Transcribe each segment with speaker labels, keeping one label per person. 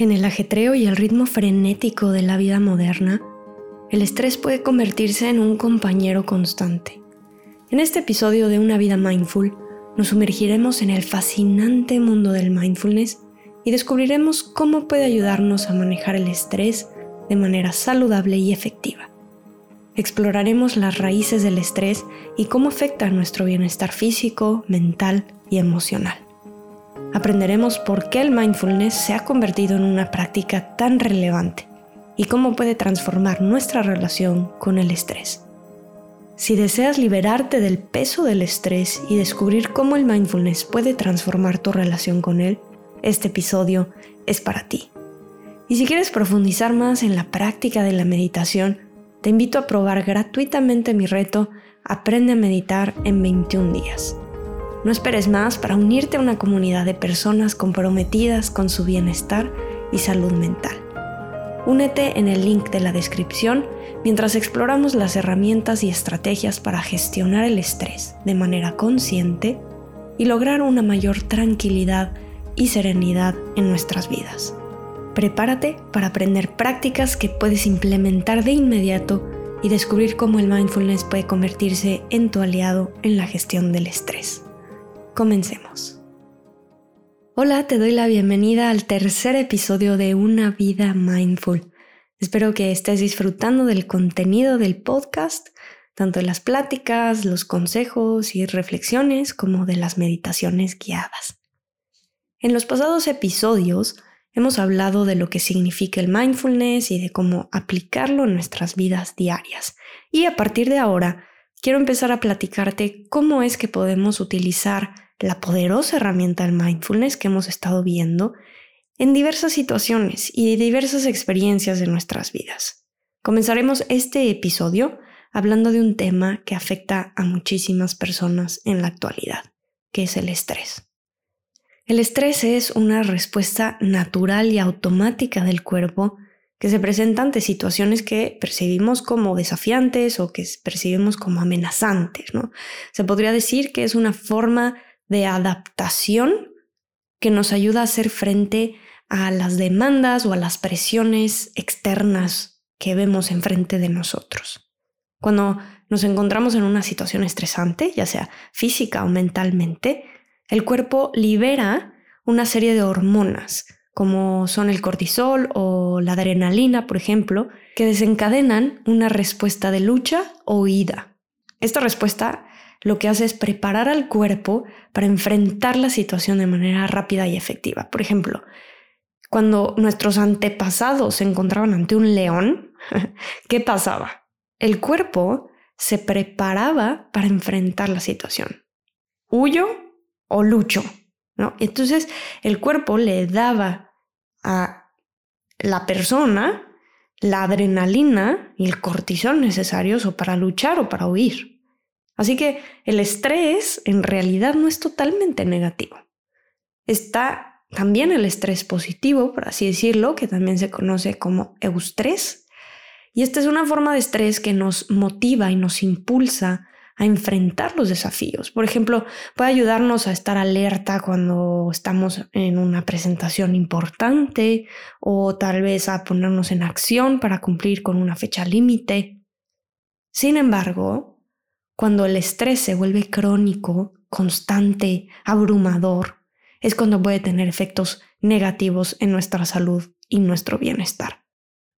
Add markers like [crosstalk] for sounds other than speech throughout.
Speaker 1: En el ajetreo y el ritmo frenético de la vida moderna, el estrés puede convertirse en un compañero constante. En este episodio de Una vida mindful, nos sumergiremos en el fascinante mundo del mindfulness y descubriremos cómo puede ayudarnos a manejar el estrés de manera saludable y efectiva. Exploraremos las raíces del estrés y cómo afecta nuestro bienestar físico, mental y emocional. Aprenderemos por qué el mindfulness se ha convertido en una práctica tan relevante y cómo puede transformar nuestra relación con el estrés. Si deseas liberarte del peso del estrés y descubrir cómo el mindfulness puede transformar tu relación con él, este episodio es para ti. Y si quieres profundizar más en la práctica de la meditación, te invito a probar gratuitamente mi reto Aprende a meditar en 21 días. No esperes más para unirte a una comunidad de personas comprometidas con su bienestar y salud mental. Únete en el link de la descripción mientras exploramos las herramientas y estrategias para gestionar el estrés de manera consciente y lograr una mayor tranquilidad y serenidad en nuestras vidas. Prepárate para aprender prácticas que puedes implementar de inmediato y descubrir cómo el mindfulness puede convertirse en tu aliado en la gestión del estrés. Comencemos. Hola, te doy la bienvenida al tercer episodio de Una vida mindful. Espero que estés disfrutando del contenido del podcast, tanto de las pláticas, los consejos y reflexiones como de las meditaciones guiadas. En los pasados episodios hemos hablado de lo que significa el mindfulness y de cómo aplicarlo en nuestras vidas diarias. Y a partir de ahora, quiero empezar a platicarte cómo es que podemos utilizar la poderosa herramienta del mindfulness que hemos estado viendo en diversas situaciones y diversas experiencias de nuestras vidas. Comenzaremos este episodio hablando de un tema que afecta a muchísimas personas en la actualidad, que es el estrés. El estrés es una respuesta natural y automática del cuerpo que se presenta ante situaciones que percibimos como desafiantes o que percibimos como amenazantes. ¿no? Se podría decir que es una forma de adaptación que nos ayuda a hacer frente a las demandas o a las presiones externas que vemos enfrente de nosotros. Cuando nos encontramos en una situación estresante, ya sea física o mentalmente, el cuerpo libera una serie de hormonas, como son el cortisol o la adrenalina, por ejemplo, que desencadenan una respuesta de lucha o huida. Esta respuesta lo que hace es preparar al cuerpo para enfrentar la situación de manera rápida y efectiva. Por ejemplo, cuando nuestros antepasados se encontraban ante un león, [laughs] ¿qué pasaba? El cuerpo se preparaba para enfrentar la situación. Huyo o lucho, ¿no? Entonces el cuerpo le daba a la persona la adrenalina y el cortisol necesarios o para luchar o para huir. Así que el estrés en realidad no es totalmente negativo. Está también el estrés positivo, por así decirlo, que también se conoce como eustrés. Y esta es una forma de estrés que nos motiva y nos impulsa a enfrentar los desafíos. Por ejemplo, puede ayudarnos a estar alerta cuando estamos en una presentación importante o tal vez a ponernos en acción para cumplir con una fecha límite. Sin embargo, cuando el estrés se vuelve crónico, constante, abrumador, es cuando puede tener efectos negativos en nuestra salud y nuestro bienestar.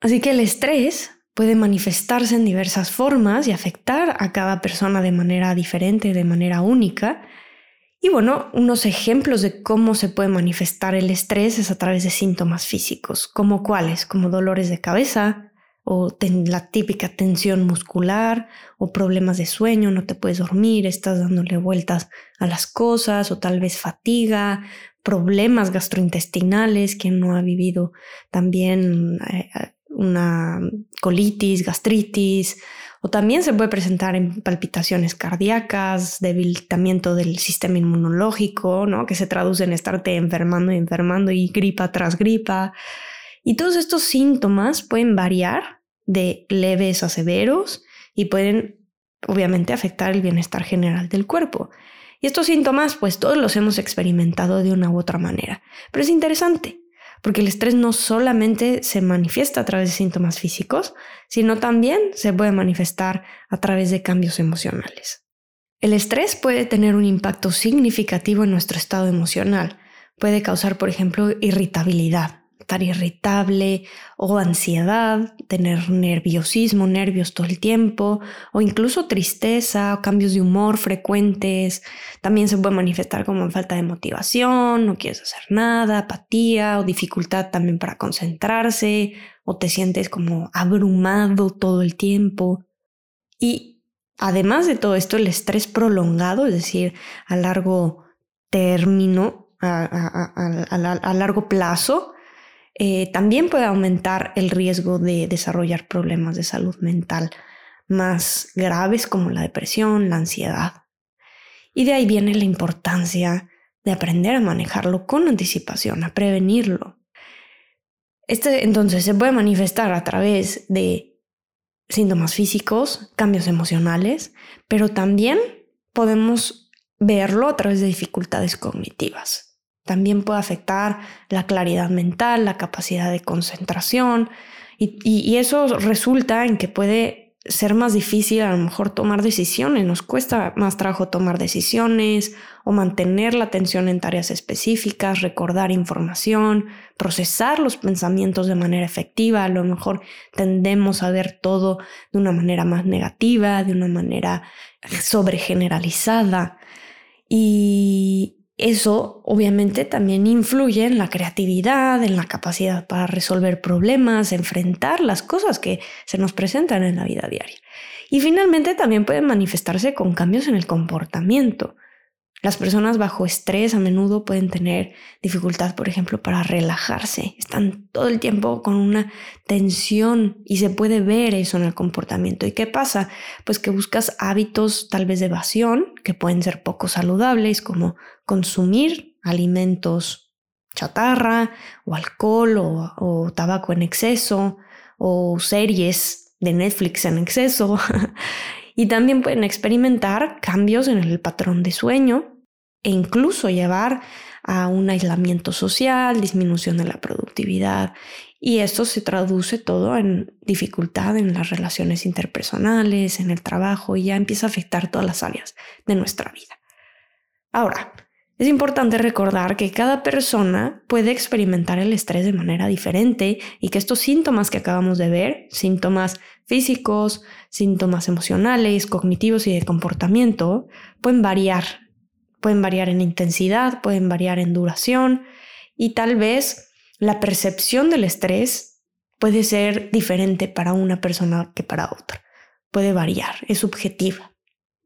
Speaker 1: Así que el estrés puede manifestarse en diversas formas y afectar a cada persona de manera diferente, de manera única. Y bueno, unos ejemplos de cómo se puede manifestar el estrés es a través de síntomas físicos, como cuáles, como dolores de cabeza, o la típica tensión muscular o problemas de sueño, no te puedes dormir, estás dándole vueltas a las cosas o tal vez fatiga, problemas gastrointestinales, quien no ha vivido también eh, una colitis, gastritis, o también se puede presentar en palpitaciones cardíacas, debilitamiento del sistema inmunológico, ¿no? que se traduce en estarte enfermando y enfermando y gripa tras gripa. Y todos estos síntomas pueden variar de leves a severos y pueden obviamente afectar el bienestar general del cuerpo. Y estos síntomas pues todos los hemos experimentado de una u otra manera. Pero es interesante porque el estrés no solamente se manifiesta a través de síntomas físicos, sino también se puede manifestar a través de cambios emocionales. El estrés puede tener un impacto significativo en nuestro estado emocional. Puede causar, por ejemplo, irritabilidad, estar irritable o ansiedad, tener nerviosismo, nervios todo el tiempo, o incluso tristeza o cambios de humor frecuentes. También se puede manifestar como falta de motivación, no quieres hacer nada, apatía o dificultad también para concentrarse, o te sientes como abrumado todo el tiempo. Y además de todo esto, el estrés prolongado, es decir, a largo término, a largo plazo, eh, también puede aumentar el riesgo de desarrollar problemas de salud mental más graves como la depresión, la ansiedad. Y de ahí viene la importancia de aprender a manejarlo con anticipación, a prevenirlo. Este entonces se puede manifestar a través de síntomas físicos, cambios emocionales, pero también podemos verlo a través de dificultades cognitivas. También puede afectar la claridad mental, la capacidad de concentración. Y, eso resulta en que puede ser más difícil a lo mejor tomar decisiones, nos cuesta más trabajo tomar decisiones o mantener la atención en tareas específicas, recordar información, procesar los pensamientos de manera efectiva, a lo mejor tendemos a ver todo de una manera más negativa, de una manera sobregeneralizada. Y, eso obviamente también influye en la creatividad, en la capacidad para resolver problemas, enfrentar las cosas que se nos presentan en la vida diaria. Y finalmente también pueden manifestarse con cambios en el comportamiento. Las personas bajo estrés a menudo pueden tener dificultad, por ejemplo, para relajarse. Están todo el tiempo con una tensión y se puede ver eso en el comportamiento. ¿Y qué pasa? Pues que buscas hábitos tal vez de evasión, que pueden ser poco saludables, como consumir alimentos chatarra o alcohol o, tabaco en exceso o series de Netflix en exceso. [laughs] y también pueden experimentar cambios en el patrón de sueño e incluso llevar a un aislamiento social, disminución de la productividad. Y esto se traduce todo en dificultad en las relaciones interpersonales, en el trabajo, y ya empieza a afectar todas las áreas de nuestra vida. Ahora, es importante recordar que cada persona puede experimentar el estrés de manera diferente y que estos síntomas que acabamos de ver, síntomas físicos, síntomas emocionales, cognitivos y de comportamiento, pueden variar Pueden variar en intensidad, pueden variar en duración y tal vez la percepción del estrés puede ser diferente para una persona que para otra. Puede variar, es subjetiva.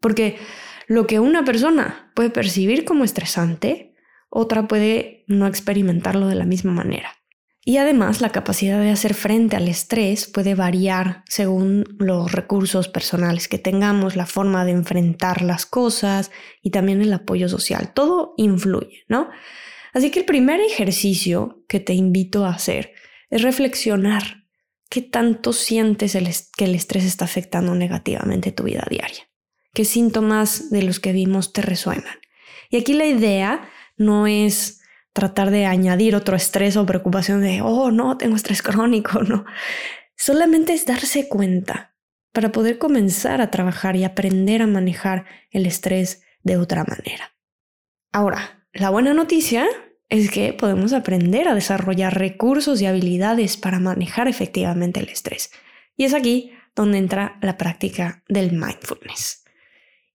Speaker 1: Porque lo que una persona puede percibir como estresante, otra puede no experimentarlo de la misma manera. Y además la capacidad de hacer frente al estrés puede variar según los recursos personales que tengamos, la forma de enfrentar las cosas y también el apoyo social. Todo influye, ¿no? Así que el primer ejercicio que te invito a hacer es reflexionar qué tanto sientes que el estrés está afectando negativamente tu vida diaria. ¿Qué síntomas de los que vimos te resuenan? Y aquí la idea no es tratar de añadir otro estrés o preocupación de, oh, no, tengo estrés crónico, [laughs] no. Solamente es darse cuenta para poder comenzar a trabajar y aprender a manejar el estrés de otra manera. Ahora, la buena noticia es que podemos aprender a desarrollar recursos y habilidades para manejar efectivamente el estrés. Y es aquí donde entra la práctica del mindfulness.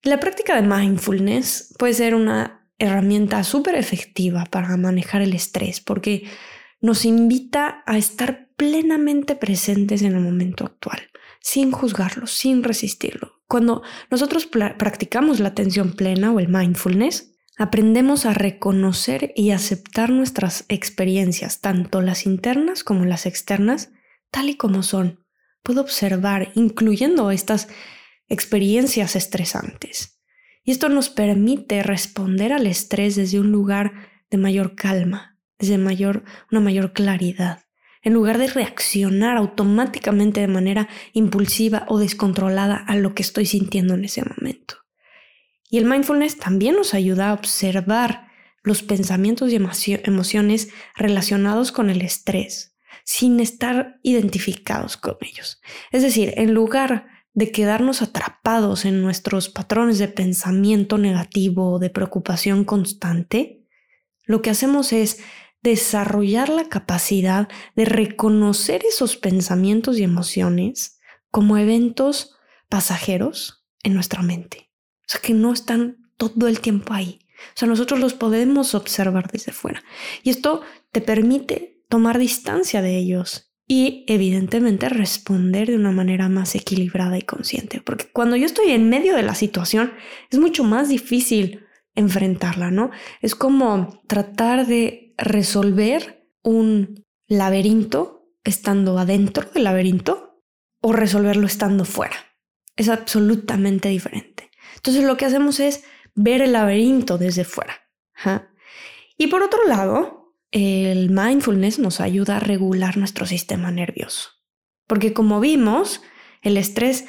Speaker 1: La práctica de mindfulness puede ser una herramienta súper efectiva para manejar el estrés porque nos invita a estar plenamente presentes en el momento actual, sin juzgarlo, sin resistirlo. Cuando nosotros practicamos la atención plena o el mindfulness, aprendemos a reconocer y aceptar nuestras experiencias, tanto las internas como las externas, tal y como son. Puedo observar, incluyendo estas experiencias estresantes. Y esto nos permite responder al estrés desde un lugar de mayor calma, desde mayor, una mayor claridad, en lugar de reaccionar automáticamente de manera impulsiva o descontrolada a lo que estoy sintiendo en ese momento. Y el mindfulness también nos ayuda a observar los pensamientos y emociones relacionados con el estrés sin estar identificados con ellos. Es decir, en lugar de quedarnos atrapados en nuestros patrones de pensamiento negativo o de preocupación constante, lo que hacemos es desarrollar la capacidad de reconocer esos pensamientos y emociones como eventos pasajeros en nuestra mente. O sea, que no están todo el tiempo ahí. O sea, nosotros los podemos observar desde fuera. Y esto te permite tomar distancia de ellos y evidentemente responder de una manera más equilibrada y consciente. Porque cuando yo estoy en medio de la situación, es mucho más difícil enfrentarla, ¿no? Es como tratar de resolver un laberinto estando adentro del laberinto o resolverlo estando fuera. Es absolutamente diferente. Entonces lo que hacemos es ver el laberinto desde fuera. Y por otro lado, el mindfulness nos ayuda a regular nuestro sistema nervioso. Porque como vimos, el estrés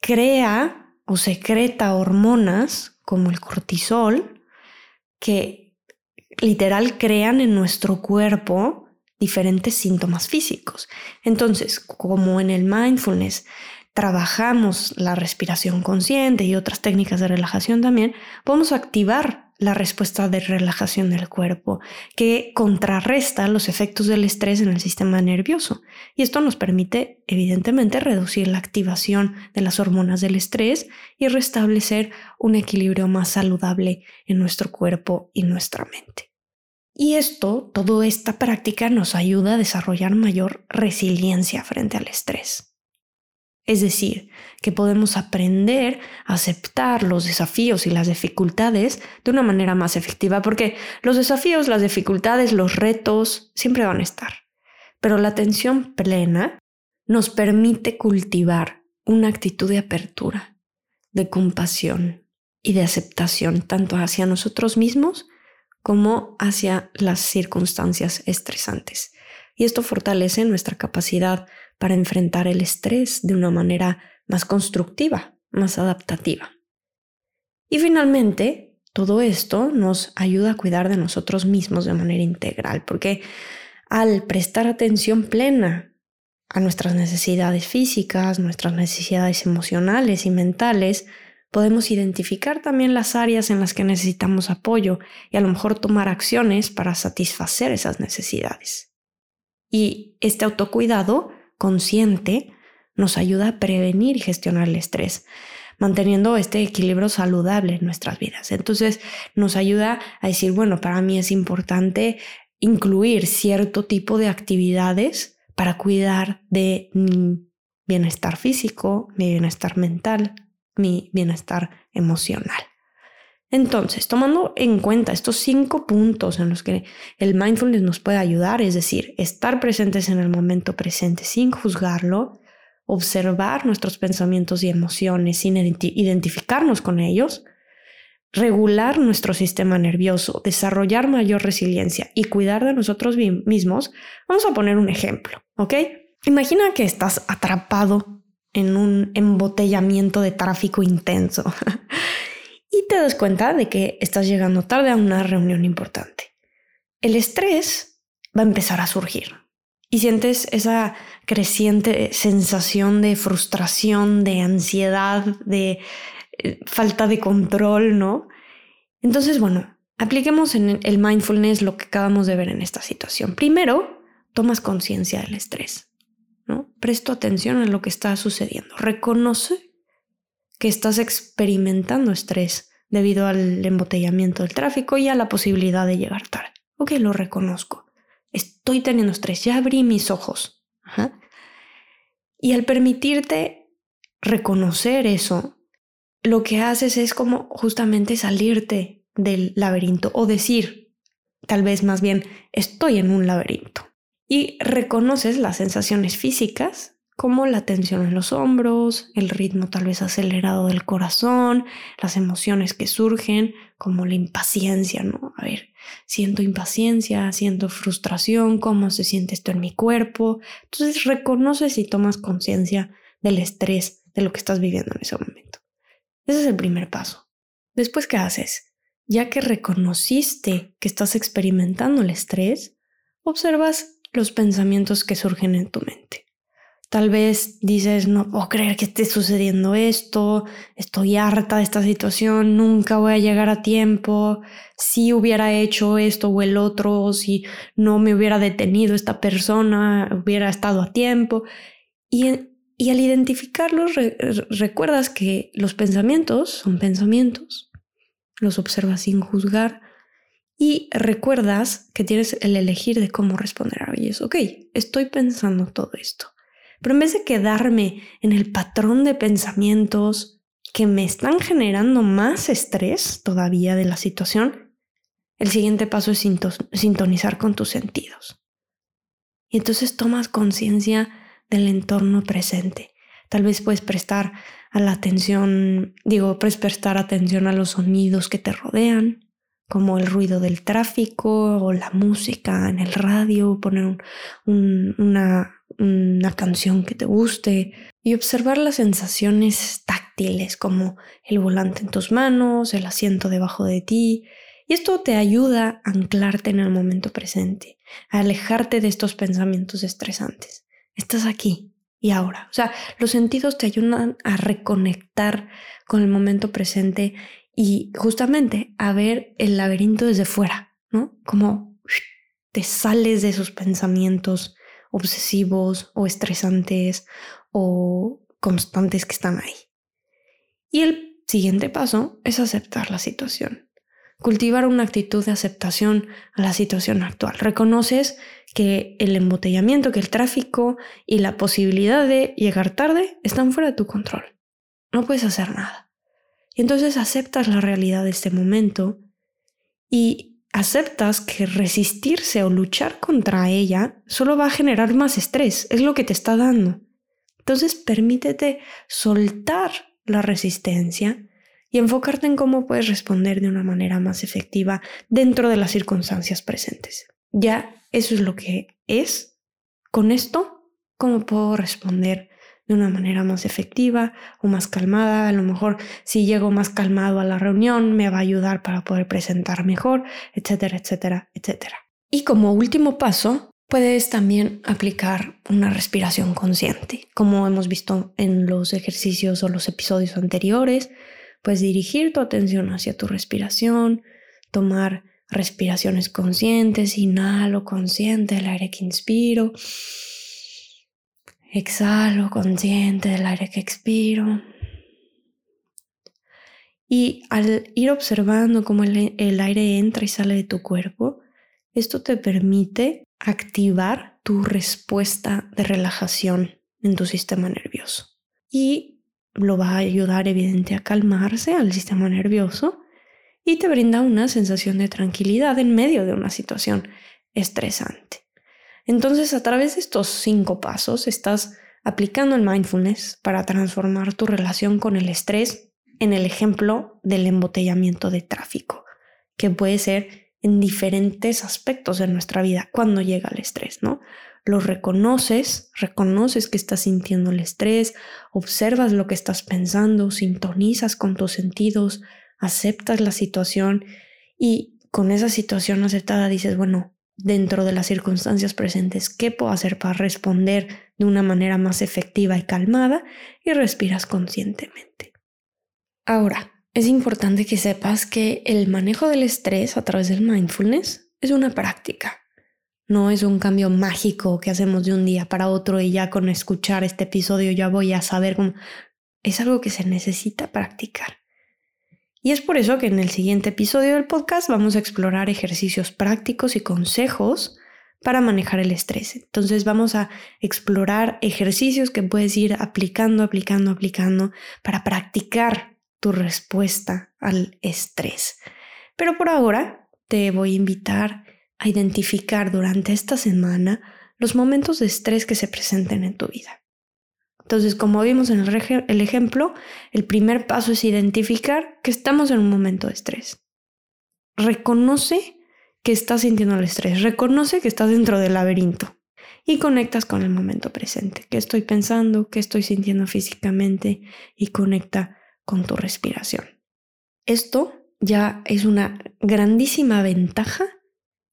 Speaker 1: crea o secreta hormonas como el cortisol que literal crean en nuestro cuerpo diferentes síntomas físicos. Entonces, como en el mindfulness trabajamos la respiración consciente y otras técnicas de relajación también, podemos activar la respuesta de relajación del cuerpo que contrarresta los efectos del estrés en el sistema nervioso. Y esto nos permite, evidentemente, reducir la activación de las hormonas del estrés y restablecer un equilibrio más saludable en nuestro cuerpo y nuestra mente. Y esto, toda esta práctica nos ayuda a desarrollar mayor resiliencia frente al estrés. Es decir, que podemos aprender a aceptar los desafíos y las dificultades de una manera más efectiva, porque los desafíos, las dificultades, los retos siempre van a estar. Pero la atención plena nos permite cultivar una actitud de apertura, de compasión y de aceptación tanto hacia nosotros mismos como hacia las circunstancias estresantes. Y esto fortalece nuestra capacidad para enfrentar el estrés de una manera más constructiva, más adaptativa. Y finalmente, todo esto nos ayuda a cuidar de nosotros mismos de manera integral, porque al prestar atención plena a nuestras necesidades físicas, nuestras necesidades emocionales y mentales, podemos identificar también las áreas en las que necesitamos apoyo y a lo mejor tomar acciones para satisfacer esas necesidades. Y este autocuidado consciente nos ayuda a prevenir y gestionar el estrés, manteniendo este equilibrio saludable en nuestras vidas. Entonces nos ayuda a decir, bueno, para mí es importante incluir cierto tipo de actividades para cuidar de mi bienestar físico, mi bienestar mental, mi bienestar emocional. Entonces, tomando en cuenta estos cinco puntos en los que el mindfulness nos puede ayudar, es decir, estar presentes en el momento presente sin juzgarlo, observar nuestros pensamientos y emociones sin identificarnos con ellos, regular nuestro sistema nervioso, desarrollar mayor resiliencia y cuidar de nosotros mismos, vamos a poner un ejemplo, ¿ok? Imagina que estás atrapado en un embotellamiento de tráfico intenso [laughs] y te das cuenta de que estás llegando tarde a una reunión importante. El estrés va a empezar a surgir y sientes esa creciente sensación de frustración, de ansiedad, de eh, falta de control, ¿no? Entonces, bueno, apliquemos en el mindfulness lo que acabamos de ver en esta situación. Primero, tomas conciencia del estrés, ¿no? Presto atención a lo que está sucediendo. Reconoce que estás experimentando estrés debido al embotellamiento del tráfico y a la posibilidad de llegar tarde. Ok, lo reconozco. Estoy teniendo estrés, ya abrí mis ojos. Y al permitirte reconocer eso, lo que haces es como justamente salirte del laberinto o decir, tal vez más bien, estoy en un laberinto. Y reconoces las sensaciones físicas como la tensión en los hombros, el ritmo tal vez acelerado del corazón, las emociones que surgen, como la impaciencia, ¿no? A ver, siento impaciencia, siento frustración, cómo se siente esto en mi cuerpo. Entonces reconoces y tomas conciencia del estrés de lo que estás viviendo en ese momento. Ese es el primer paso. Después, ¿qué haces? ya que reconociste que estás experimentando el estrés, observas los pensamientos que surgen en tu mente. Tal vez dices, no puedo creer que esté sucediendo esto, estoy harta de esta situación, nunca voy a llegar a tiempo, si hubiera hecho esto o el otro, si no me hubiera detenido esta persona, hubiera estado a tiempo. Y, y al identificarlos recuerdas que los pensamientos son pensamientos, los observas sin juzgar y recuerdas que tienes el elegir de cómo responder a ellos. Ok, estoy pensando todo esto pero en vez de quedarme en el patrón de pensamientos que me están generando más estrés todavía de la situación, el siguiente paso es sintonizar con tus sentidos. Y entonces tomas conciencia del entorno presente. Tal vez puedes prestar a la atención, digo, puedes prestar atención a los sonidos que te rodean, como el ruido del tráfico o la música en el radio, poner una, una canción que te guste y observar las sensaciones táctiles como el volante en tus manos, el asiento debajo de ti. Y esto te ayuda a anclarte en el momento presente, a alejarte de estos pensamientos estresantes. Estás aquí y ahora. O sea, los sentidos te ayudan a reconectar con el momento presente y justamente a ver el laberinto desde fuera, ¿no? Como te sales de esos pensamientos obsesivos o estresantes o constantes que están ahí. Y el siguiente paso es aceptar la situación. Cultivar una actitud de aceptación a la situación actual. Reconoces que el embotellamiento, que el tráfico y la posibilidad de llegar tarde están fuera de tu control. No puedes hacer nada. Y entonces aceptas la realidad de este momento y aceptas que resistirse o luchar contra ella solo va a generar más estrés, es lo que te está dando. Entonces permítete soltar la resistencia y enfocarte en cómo puedes responder de una manera más efectiva dentro de las circunstancias presentes. Ya eso es lo que es. Con esto, ¿cómo puedo responder de una manera más efectiva o más calmada. A lo mejor si llego más calmado a la reunión me va a ayudar para poder presentar mejor, etcétera, etcétera, etcétera. Y como último paso, puedes también aplicar una respiración consciente. Como hemos visto en los ejercicios o los episodios anteriores, puedes dirigir tu atención hacia tu respiración, tomar respiraciones conscientes, inhalo consciente el aire que inspiro Exhalo consciente del aire que expiro. Y al ir observando cómo el, el, aire entra y sale de tu cuerpo, esto te permite activar tu respuesta de relajación en tu sistema nervioso. Y lo va a ayudar evidente a calmarse al sistema nervioso y te brinda una sensación de tranquilidad en medio de una situación estresante. Entonces, a través de estos cinco pasos, estás aplicando el mindfulness para transformar tu relación con el estrés en el ejemplo del embotellamiento de tráfico, que puede ser en diferentes aspectos de nuestra vida cuando llega el estrés, ¿no? Lo reconoces, reconoces que estás sintiendo el estrés, observas lo que estás pensando, sintonizas con tus sentidos, aceptas la situación y con esa situación aceptada dices, bueno, dentro de las circunstancias presentes, qué puedo hacer para responder de una manera más efectiva y calmada y respiras conscientemente. Ahora, es importante que sepas que el manejo del estrés a través del mindfulness es una práctica. No es un cambio mágico que hacemos de un día para otro y ya con escuchar este episodio ya voy a saber cómo... Es algo que se necesita practicar. Y es por eso que en el siguiente episodio del podcast vamos a explorar ejercicios prácticos y consejos para manejar el estrés. Entonces vamos a explorar ejercicios que puedes ir aplicando, aplicando, aplicando para practicar tu respuesta al estrés. Pero por ahora te voy a invitar a identificar durante esta semana los momentos de estrés que se presenten en tu vida. Entonces, como vimos en el, ejemplo, el primer paso es identificar que estamos en un momento de estrés. Reconoce que estás sintiendo el estrés, reconoce que estás dentro del laberinto y conectas con el momento presente, qué estoy pensando, qué estoy sintiendo físicamente y conecta con tu respiración. Esto ya es una grandísima ventaja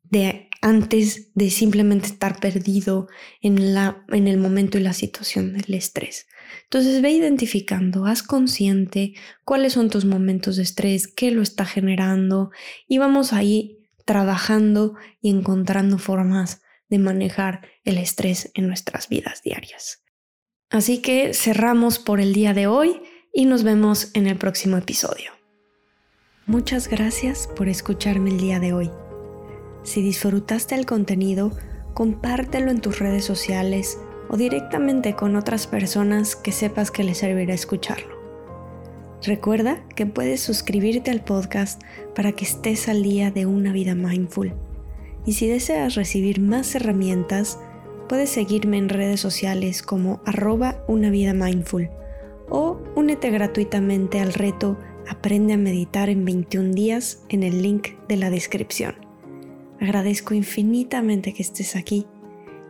Speaker 1: de antes de simplemente estar perdido en, la, en el momento y la situación del estrés. Entonces ve identificando, haz consciente cuáles son tus momentos de estrés, qué lo está generando y vamos ahí trabajando y encontrando formas de manejar el estrés en nuestras vidas diarias. Así que cerramos por el día de hoy y nos vemos en el próximo episodio. Muchas gracias por escucharme el día de hoy. Si disfrutaste el contenido, compártelo en tus redes sociales o directamente con otras personas que sepas que les servirá escucharlo. Recuerda que puedes suscribirte al podcast para que estés al día de una vida mindful. Y si deseas recibir más herramientas, puedes seguirme en redes sociales como arroba una vida mindful o únete gratuitamente al reto Aprende a meditar en 21 días en el link de la descripción. Agradezco infinitamente que estés aquí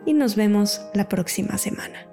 Speaker 1: y nos vemos la próxima semana.